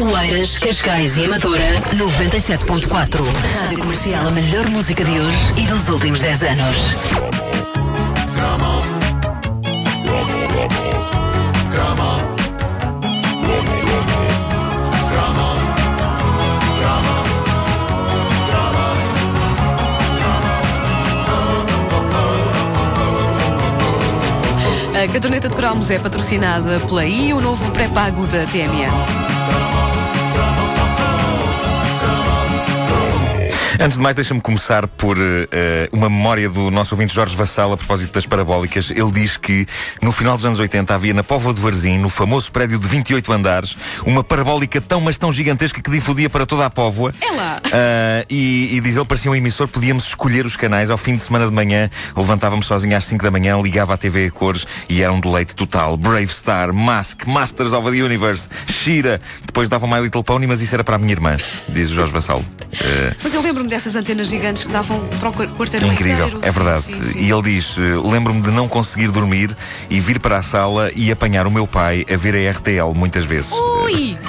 Oeiras, Cascais e Amadora 97.4. Rádio Comercial, a melhor música de hoje e dos últimos 10 anos. A caderneta de cromos é patrocinada pela I, o novo pré-pago da TMN. Antes de mais, deixa-me começar por uh, uma memória do nosso ouvinte Jorge Vassal a propósito das parabólicas. Ele diz que no final dos anos 80 havia na Póvoa de Varzim, no famoso prédio de 28 andares, uma parabólica tão, mas tão gigantesca que difundia para toda a Póvoa. É lá. Uh, e, e diz ele, parecia um emissor, podíamos escolher os canais. Ao fim de semana de manhã, levantávamos sozinho às 5 da manhã, ligava à TV a cores e era um deleite total. Brave Star, Mask, Masters of the Universe, Shira. Depois dava My Little Pony, mas isso era para a minha irmã, diz o Jorge Vassal. Uh, mas eu lembro-me dessas antenas gigantes que davam para o quarteirão Incrível, inteiro. é verdade. Sim, sim. E ele diz: Lembro-me de não conseguir dormir e vir para a sala e apanhar o meu pai a ver a RTL muitas vezes. Ui!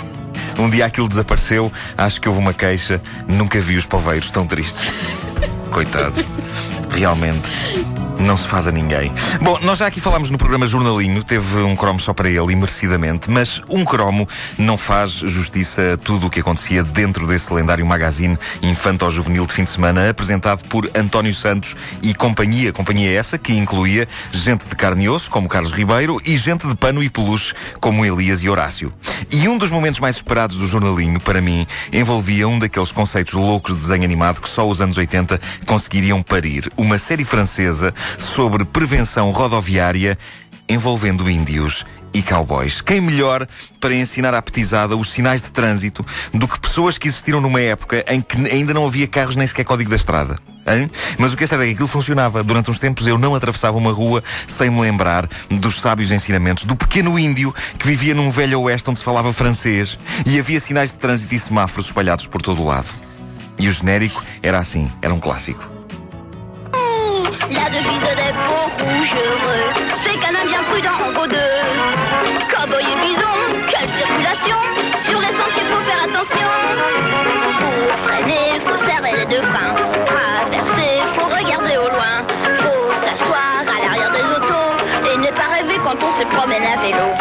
Um dia aquilo desapareceu, acho que houve uma queixa, nunca vi os poveiros tão tristes. Coitado. Realmente. Não se faz a ninguém. Bom, nós já aqui falámos no programa Jornalinho, teve um cromo só para ele e merecidamente, mas um cromo não faz justiça a tudo o que acontecia dentro desse lendário magazine infanto-juvenil de fim de semana, apresentado por António Santos e companhia. Companhia essa que incluía gente de carne e osso, como Carlos Ribeiro, e gente de pano e peluche, como Elias e Horácio. E um dos momentos mais esperados do jornalinho, para mim, envolvia um daqueles conceitos loucos de desenho animado que só os anos 80 conseguiriam parir. Uma série francesa sobre prevenção rodoviária envolvendo índios e cowboys. Quem melhor para ensinar à petizada os sinais de trânsito do que pessoas que existiram numa época em que ainda não havia carros nem sequer código da estrada? Hein? Mas o que é certo é que aquilo funcionava. Durante uns tempos eu não atravessava uma rua sem me lembrar dos sábios ensinamentos do pequeno índio que vivia num velho oeste onde se falava francês e havia sinais de trânsito e semáforos espalhados por todo o lado. E o genérico era assim, era um clássico. Rouges heureux, c'est qu'un Indien prudent en vaut deux. Cowboy et bison, quelle circulation Sur les sentiers, faut faire attention. Pour freiner, faut serrer les deux freins. Traverser, faut regarder au loin. Faut s'asseoir à l'arrière des autos et ne pas rêver quand on se promène à vélo.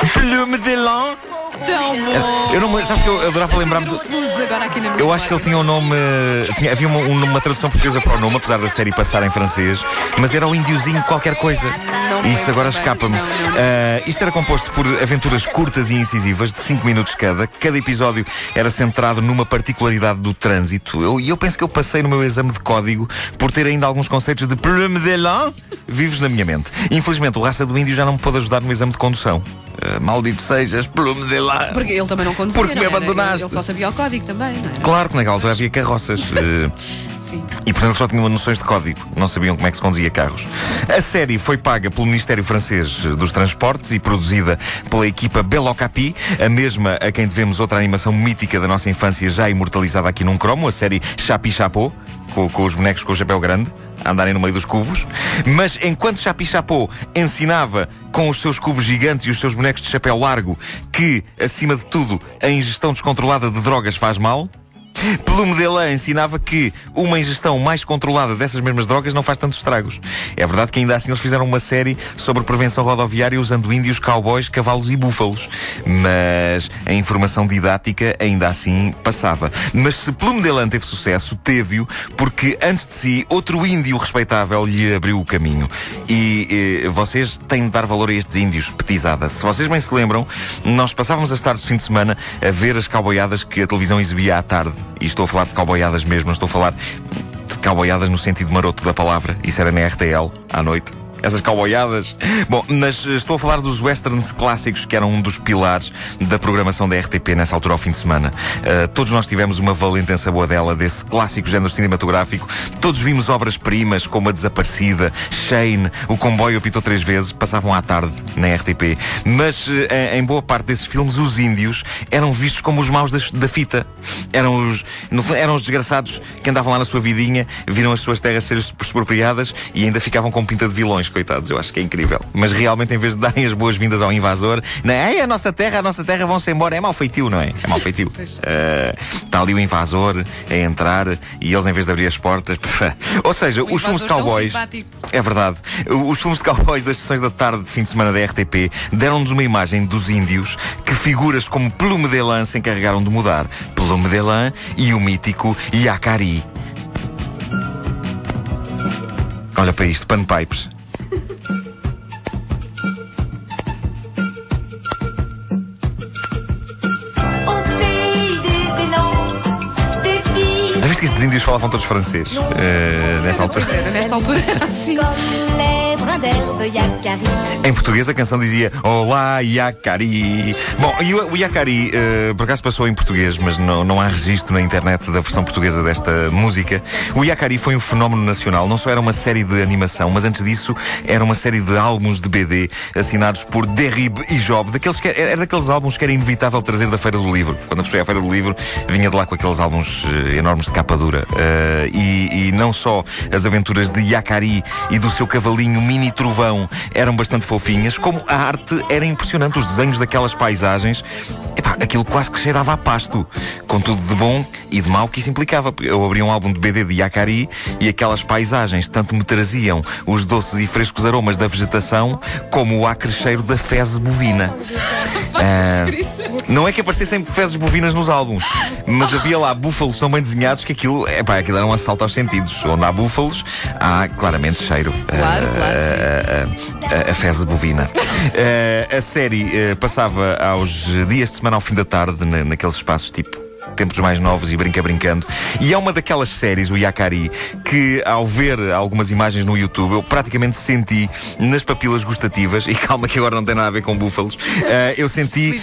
Eu não me sabes que eu adorava lembrar-me do. Assim, na minha Eu acho que ele tinha um nome. Tinha, havia uma, uma tradução portuguesa para o nome, apesar da série passar em francês, mas era o índiozinho qualquer coisa. Me Isso lembro agora escapa-me. Ah, isto era composto por aventuras curtas e incisivas, de 5 minutos cada. Cada episódio era centrado numa particularidade do trânsito. Eu- E eu, penso que eu passei no meu exame de código por ter ainda alguns conceitos de plume de lã vivos na minha mente. Infelizmente, o raça do índio já não me pôde ajudar no exame de condução. Ah, maldito sejas, plume de lã. Porque ele também não conduzia. Porque me era? abandonaste. Ele só sabia o código também, não é? Claro que naquela altura havia carroças. eh, Sim. E portanto só tinham noções de código, não sabiam como é que se conduzia carros. A série foi paga pelo Ministério Francês dos Transportes e produzida pela equipa Belocapi, a mesma a quem devemos outra animação mítica da nossa infância já imortalizada aqui num cromo, a série Chapi Chapeau, com, com os bonecos com o chapéu grande. A andarem no meio dos cubos, mas enquanto Chapi Chapeau ensinava com os seus cubos gigantes e os seus bonecos de chapéu largo que, acima de tudo, a ingestão descontrolada de drogas faz mal, Plume de Lã ensinava que uma ingestão mais controlada dessas mesmas drogas não faz tantos estragos. É verdade que ainda assim eles fizeram uma série sobre prevenção rodoviária usando índios, cowboys, cavalos e búfalos. Mas a informação didática ainda assim passava. Mas se Plume de Lã teve sucesso, teve-o porque antes de si outro índio respeitável lhe abriu o caminho. E eh, vocês têm de dar valor a estes índios, petizada. Se vocês bem se lembram, nós passávamos as tardes de fim de semana a ver as cowboyadas que a televisão exibia à tarde. E estou a falar de cowboyadas mesmo, estou a falar de cowboyadas no sentido maroto da palavra. Isso era na RTL, à noite. Essas cowboyadas. Bom, mas eh, estou a falar dos westerns clássicos que eram um dos pilares da programação da RTP nessa altura ao fim de semana. Uh, todos nós tivemos uma valentença boa dela desse clássico género cinematográfico. Todos vimos obras-primas como A Desaparecida, Shane, O Comboio Apitou Três Vezes, passavam à tarde na RTP. Mas eh, em boa parte desses filmes, os índios eram vistos como os maus das- da fita. Eram os, no eram os desgraçados que andavam lá na sua vidinha, viram as suas terras ser expropriadas e ainda ficavam com pinta de vilões. Alemães, coitados, eu acho que é incrível. Mas realmente, em vez de darem as boas-vindas ao invasor, não é "Ei, a nossa terra, a nossa terra, vão-se embora. É mau feitio, não é? É mau feitio. Está ali o invasor a entrar e eles, em vez de abrir as portas. Ou seja, O os filmes de cowboys. É verdade. Os filmes de cowboys das sessões da tarde de fim de semana da RTP deram-nos uma imagem dos índios que figuras como Plume de Lã se encarregaram de mudar. Plume de Lã e o mítico Yakari. Olha para isto, panpipes. Viste que estes índios falavam todos francês? eh, nesta altura. Nesta altura era assim. Em português a canção dizia Olá Yakari. Bom, e o, o Yakari eh, por acaso passou em português, mas não, não há registro na internet da versão portuguesa desta música. O Yakari foi um fenómeno nacional. Não só era uma série de animação, mas antes disso era uma série de álbuns de BD assinados por Derrib e Job. Daqueles que, era daqueles álbuns que era inevitável trazer da Feira do Livro. Quando a pessoa ia à Feira do Livro, vinha de lá com aqueles álbuns eh, enormes de capa dura. Eh, e, e não só as aventuras de Yakari e do seu cavalinho mini trovão eram bastante fofinhas, como a arte era impressionante. Os desenhos daquelas paisagens, epá, aquilo quase que cheirava a pasto. Com tudo de bom e de mau que isso implicava. Eu abria um álbum de BD de Yakari e aquelas paisagens tanto me traziam os doces e frescos aromas da vegetação, como o acresceiro da fezes bovina. Ah, não é que aparecessem fezes bovinas nos álbuns, mas havia lá búfalos tão bem desenhados que aquilo, epá, aquilo era um assalto aos sentidos. Onde há búfalos, há claramente cheiro. Claro, Ah, claro, sim. a, a, a fezes bovina. Ah, a série ah, passava aos dias de semana ao fim da tarde, na- naqueles espaços tipo. Tempos mais novos e brinca brincando. E é uma daquelas séries, o Yakari, que ao ver algumas imagens no YouTube, eu praticamente senti nas papilas gustativas, e calma que agora não tem nada a ver com búfalos, ah, eu senti.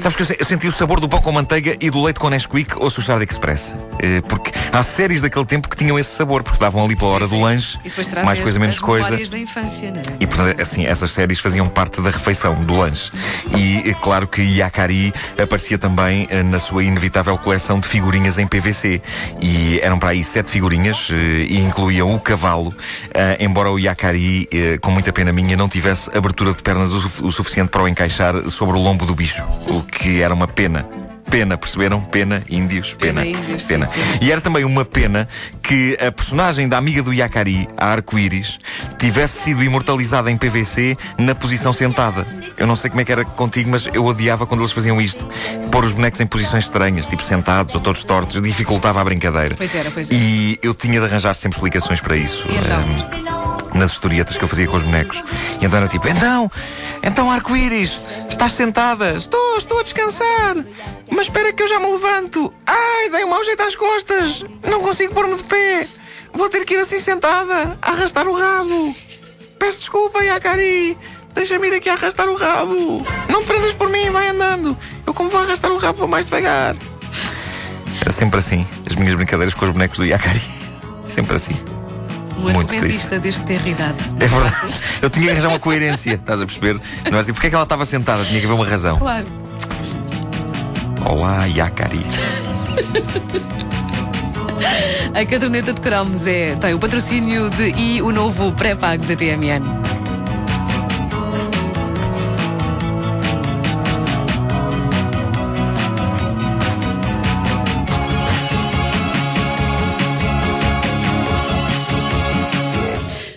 Sabes que eu, eu senti o sabor do pão com manteiga e do leite com Nesquik ou Suchard Express. Eh, porque há séries daquele tempo que tinham esse sabor, porque davam ali pela hora do lanche, mais coisa, as, menos as coisa. da infância, não é? E portanto, assim, essas séries faziam parte da refeição, do lanche. E é claro que Yakari aparecia também eh, na sua inevitável coleção de figurinhas em PVC. E eram para aí sete figurinhas eh, e incluíam o cavalo, eh, embora o Yakari, eh, com muita pena minha, não tivesse abertura de pernas o, su- o suficiente para o encaixar sobre o lombo do bicho, o que era uma pena. Pena, perceberam? Pena, índios, pena. Pena, índios, sim, pena. pena. E era também uma pena que a personagem da amiga do Yakari, a Arco-Íris, tivesse sido imortalizada em PVC na posição sentada. Eu não sei como é que era contigo, mas eu odiava quando eles faziam isto. Pôr os bonecos em posições estranhas, tipo sentados ou todos tortos, dificultava a brincadeira. Pois era, pois era. E eu tinha de arranjar sempre explicações para isso. E então? Ahm, nas historietas que eu fazia com os bonecos. E então era tipo: então, então arco-íris, estás sentada? Estou, estou a descansar. Mas espera que eu já me levanto. Ai, dei um mau jeito às costas. Não consigo pôr-me de pé. Vou ter que ir assim sentada, a arrastar o rabo. Peço desculpa, Yakari. Deixa-me ir aqui a arrastar o rabo. Não te prendas por mim, vai andando. Eu, como vou arrastar o rabo, vou mais devagar. Era sempre assim, as minhas brincadeiras com os bonecos do Yakari. Sempre assim. Um Muito argumentista desde ter idade. É verdade. Eu tinha que arranjar uma coerência, estás a perceber? Não era tipo, porque é que ela estava sentada? Tinha que haver uma razão. Claro. Olá, Yakari. A caderneta de cromos é, tem o patrocínio de e o novo pré-pago da TMN.